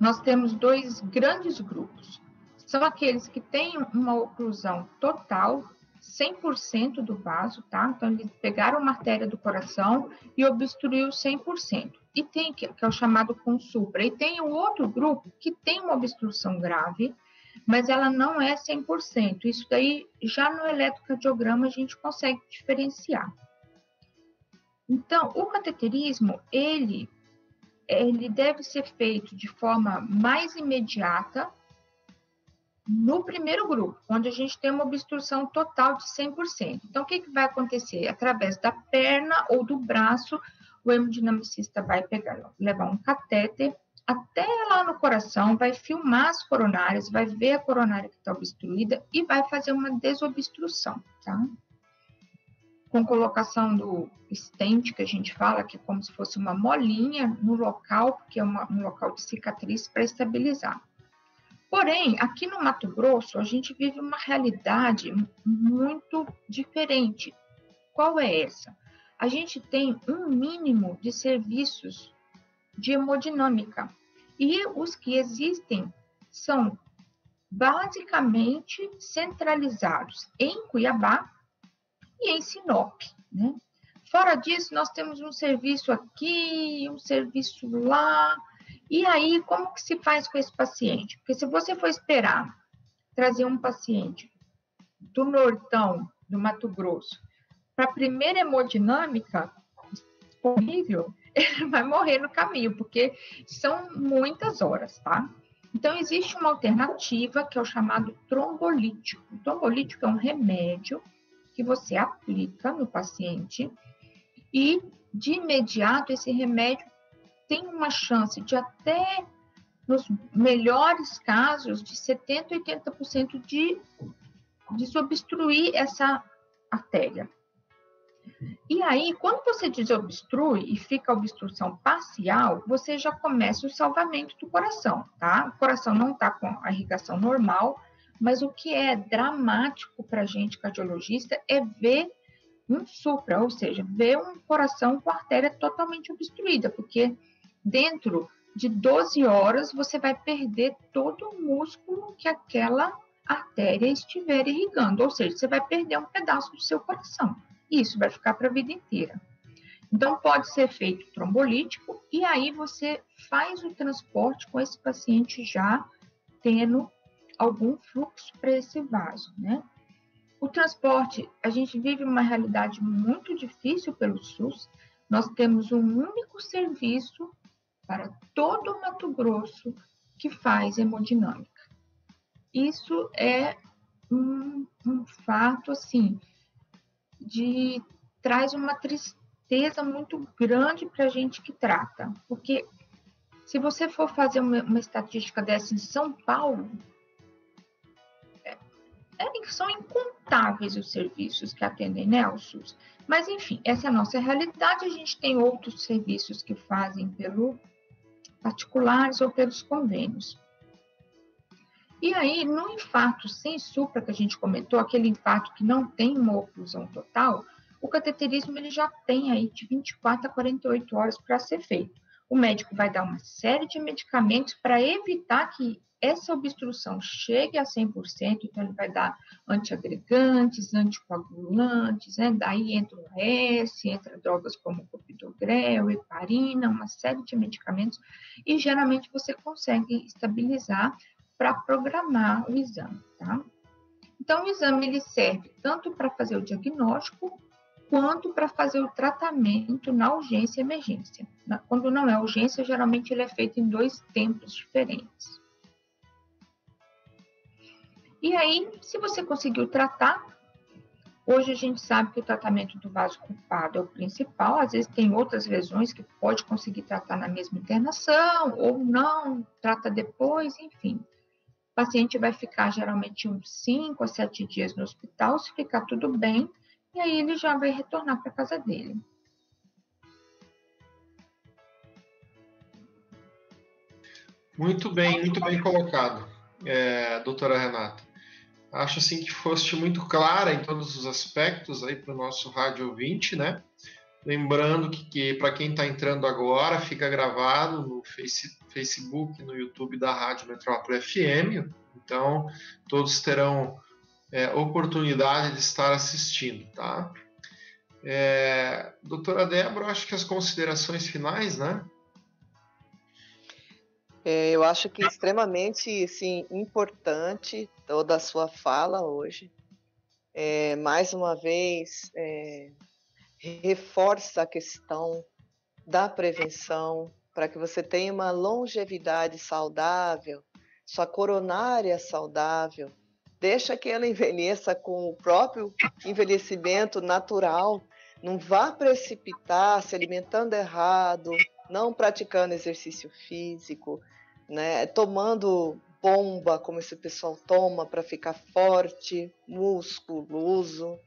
nós temos dois grandes grupos. São aqueles que têm uma oclusão total, 100% do vaso, tá? Então, eles pegaram uma artéria do coração e obstruiu 100%. E tem, que é o chamado consupra. E tem o outro grupo que tem uma obstrução grave, mas ela não é 100%. Isso daí, já no eletrocardiograma, a gente consegue diferenciar. Então, o cateterismo, ele, ele deve ser feito de forma mais imediata no primeiro grupo, onde a gente tem uma obstrução total de 100%. Então, o que, que vai acontecer? Através da perna ou do braço, o hemodinamicista vai pegar, levar um catéter até lá no coração, vai filmar as coronárias, vai ver a coronária que está obstruída e vai fazer uma desobstrução, tá? Com colocação do stent, que a gente fala, que é como se fosse uma molinha no local, porque é uma, um local de cicatriz para estabilizar. Porém, aqui no Mato Grosso, a gente vive uma realidade muito diferente. Qual é essa? A gente tem um mínimo de serviços de hemodinâmica. E os que existem são basicamente centralizados em Cuiabá e em Sinop. Né? Fora disso, nós temos um serviço aqui, um serviço lá. E aí, como que se faz com esse paciente? Porque se você for esperar trazer um paciente do Nortão, do Mato Grosso, para a primeira hemodinâmica disponível, ele vai morrer no caminho, porque são muitas horas, tá? Então, existe uma alternativa que é o chamado trombolítico. O trombolítico é um remédio que você aplica no paciente e, de imediato, esse remédio tem uma chance de até, nos melhores casos, de 70% 80% de desobstruir essa artéria. E aí, quando você desobstrui e fica a obstrução parcial, você já começa o salvamento do coração, tá? O coração não está com a irrigação normal, mas o que é dramático para a gente cardiologista é ver um supra, ou seja, ver um coração com a artéria totalmente obstruída, porque dentro de 12 horas você vai perder todo o músculo que aquela artéria estiver irrigando, ou seja, você vai perder um pedaço do seu coração. Isso vai ficar para a vida inteira. Então, pode ser feito trombolítico e aí você faz o transporte com esse paciente já tendo algum fluxo para esse vaso, né? O transporte, a gente vive uma realidade muito difícil pelo SUS. Nós temos um único serviço para todo o Mato Grosso que faz hemodinâmica. Isso é um, um fato, assim, de traz uma tristeza muito grande para a gente que trata, porque se você for fazer uma, uma estatística dessa em São Paulo, é, é, são incontáveis os serviços que atendem né, ao SUS. Mas, enfim, essa é a nossa realidade. A gente tem outros serviços que fazem pelo particulares ou pelos convênios. E aí, no infarto sem supra que a gente comentou, aquele infarto que não tem uma oclusão total, o cateterismo ele já tem aí de 24 a 48 horas para ser feito. O médico vai dar uma série de medicamentos para evitar que essa obstrução chegue a 100%, então ele vai dar antiagregantes, anticoagulantes, né? daí entra o S, entra drogas como copidogrel, heparina, uma série de medicamentos, e geralmente você consegue estabilizar para programar o exame, tá? Então, o exame ele serve tanto para fazer o diagnóstico quanto para fazer o tratamento na urgência e emergência. Quando não é urgência, geralmente ele é feito em dois tempos diferentes. E aí, se você conseguiu tratar, hoje a gente sabe que o tratamento do vaso culpado é o principal, às vezes tem outras lesões que pode conseguir tratar na mesma internação, ou não, trata depois, enfim. o paciente vai ficar geralmente uns 5 a 7 dias no hospital, se ficar tudo bem, e aí ele já vai retornar para casa dele. Muito bem, muito bem colocado, é, doutora Renata. Acho assim que foste muito clara em todos os aspectos aí para o nosso rádio ouvinte, né? Lembrando que, que para quem está entrando agora, fica gravado no face, Facebook, no YouTube da Rádio Metrópole FM. Então, todos terão é, oportunidade de estar assistindo, tá? É, doutora Débora, acho que as considerações finais, né? É, eu acho que extremamente sim, importante toda a sua fala hoje. É, mais uma vez, é, reforça a questão da prevenção para que você tenha uma longevidade saudável, sua coronária saudável. Deixa que ela envelheça com o próprio envelhecimento natural. Não vá precipitar se alimentando errado, não praticando exercício físico, né? tomando bomba, como esse pessoal toma para ficar forte, musculoso,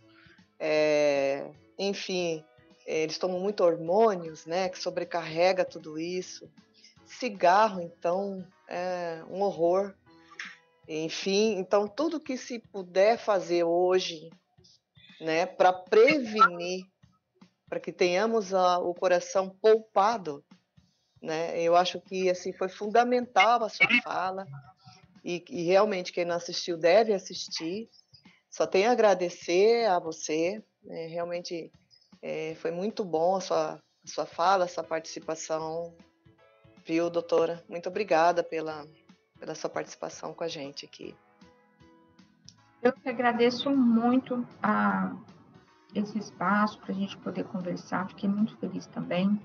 é, enfim, eles tomam muito hormônios, né, que sobrecarrega tudo isso. Cigarro, então, é um horror. Enfim, então tudo que se puder fazer hoje, né, para prevenir, para que tenhamos a, o coração poupado, né? Eu acho que assim foi fundamental a sua fala e, e realmente quem não assistiu deve assistir. Só tenho a agradecer a você, né? realmente é, foi muito bom a sua, a sua fala, a sua participação, viu, doutora? Muito obrigada pela, pela sua participação com a gente aqui. Eu que agradeço muito a esse espaço para a gente poder conversar, fiquei muito feliz também.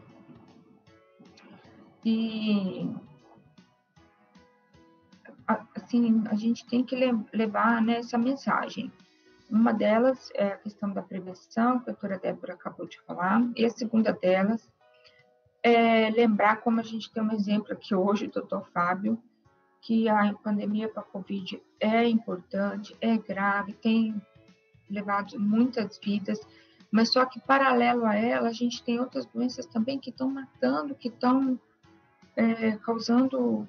E assim, a gente tem que levar né, essa mensagem. Uma delas é a questão da prevenção, que a doutora Débora acabou de falar, e a segunda delas é lembrar como a gente tem um exemplo aqui hoje, doutor Fábio, que a pandemia para a Covid é importante, é grave, tem levado muitas vidas, mas só que paralelo a ela, a gente tem outras doenças também que estão matando, que estão é, causando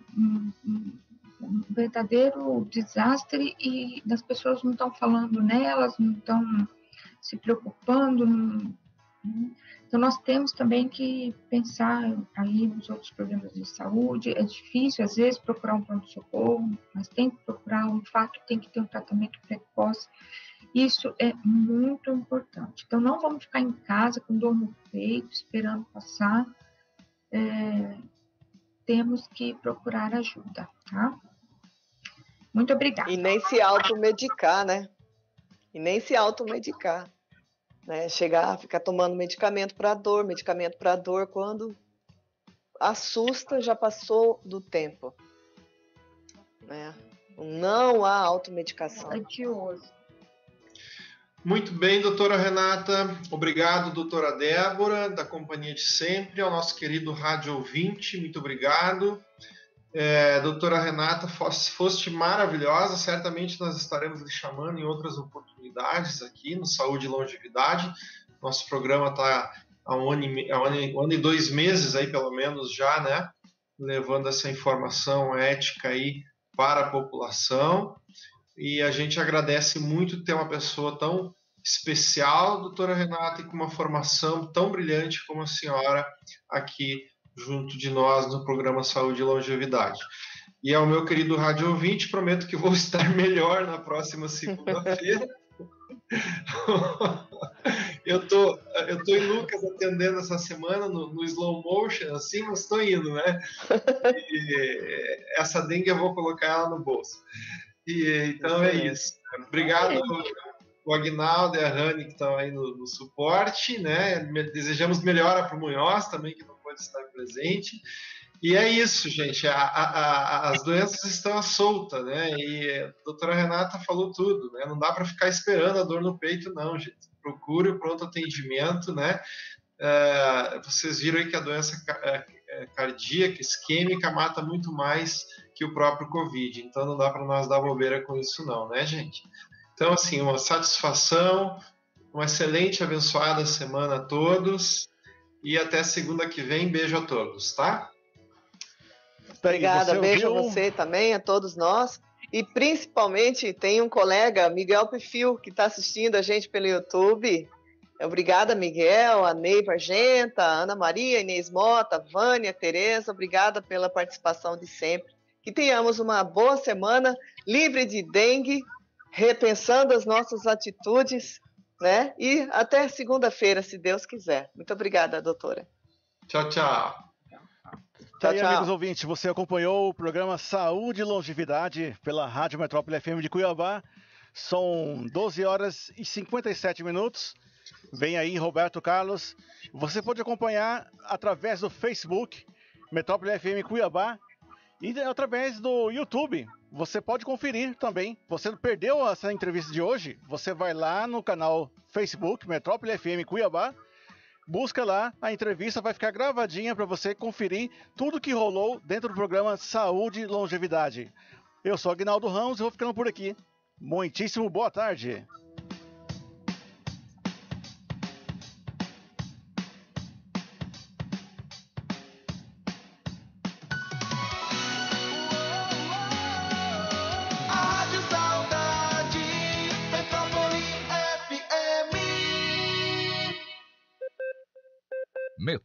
um, verdadeiro desastre e as pessoas não estão falando nelas, não estão se preocupando. Não, então, nós temos também que pensar aí nos outros problemas de saúde. É difícil, às vezes, procurar um pronto-socorro, mas tem que procurar, um fato, tem que ter um tratamento precoce. Isso é muito importante. Então, não vamos ficar em casa com dor no peito, esperando passar. É, temos que procurar ajuda, tá? Muito obrigada. E nem se automedicar, né? E nem se automedicar. Né? Chegar, ficar tomando medicamento para dor, medicamento para dor, quando assusta, já passou do tempo. Né? Não há automedicação. Adioso. Muito bem, doutora Renata. Obrigado, doutora Débora, da companhia de sempre, ao nosso querido rádio ouvinte. Muito obrigado. É, doutora Renata, fosse, foste maravilhosa. Certamente nós estaremos lhe chamando em outras oportunidades aqui no Saúde e Longevidade. Nosso programa está há um ano, e, há um, ano, um ano e dois meses aí, pelo menos, já, né? Levando essa informação ética aí para a população e a gente agradece muito ter uma pessoa tão especial, doutora Renata, e com uma formação tão brilhante como a senhora aqui junto de nós no programa Saúde e Longevidade. E ao meu querido rádio ouvinte, prometo que vou estar melhor na próxima segunda-feira. eu tô, eu tô em Lucas atendendo essa semana no, no slow motion, assim, mas estou indo, né? E essa dengue eu vou colocar ela no bolso. E, então é isso. Obrigado, o Agnaldo e a Rani que estão aí no, no suporte, né? Desejamos melhora para o Munhoz também, que pode estar presente. E é isso, gente. A, a, a, as doenças estão à solta, né? E a doutora Renata falou tudo, né? Não dá para ficar esperando a dor no peito, não, gente. Procure o pronto atendimento, né? É, vocês viram aí que a doença é, é, cardíaca, isquêmica, mata muito mais que o próprio Covid. Então não dá para nós dar bobeira com isso não, né, gente? Então assim, uma satisfação, uma excelente, abençoada semana a todos e até segunda que vem. Beijo a todos, tá? Obrigada, beijo ouviu? a você também, a todos nós. E principalmente tem um colega, Miguel Perfil, que está assistindo a gente pelo YouTube. Obrigada, Miguel, a Neiva Argenta, a Ana Maria, Inês Mota, Vânia, Tereza, obrigada pela participação de sempre. Que tenhamos uma boa semana, livre de dengue, repensando as nossas atitudes, né? E até segunda-feira, se Deus quiser. Muito obrigada, doutora. Tchau, tchau. Tchau, aí, tchau. amigos ouvintes, você acompanhou o programa Saúde e Longevidade pela Rádio Metrópole FM de Cuiabá. São 12 horas e 57 minutos. Vem aí Roberto Carlos. Você pode acompanhar através do Facebook, Metrópole FM Cuiabá, e através do YouTube. Você pode conferir também. Você perdeu essa entrevista de hoje? Você vai lá no canal Facebook, Metrópole FM Cuiabá busca lá a entrevista, vai ficar gravadinha para você conferir tudo que rolou dentro do programa Saúde e Longevidade. Eu sou Agnaldo Ramos e vou ficando por aqui. Muitíssimo boa tarde.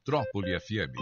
Metrópole FM.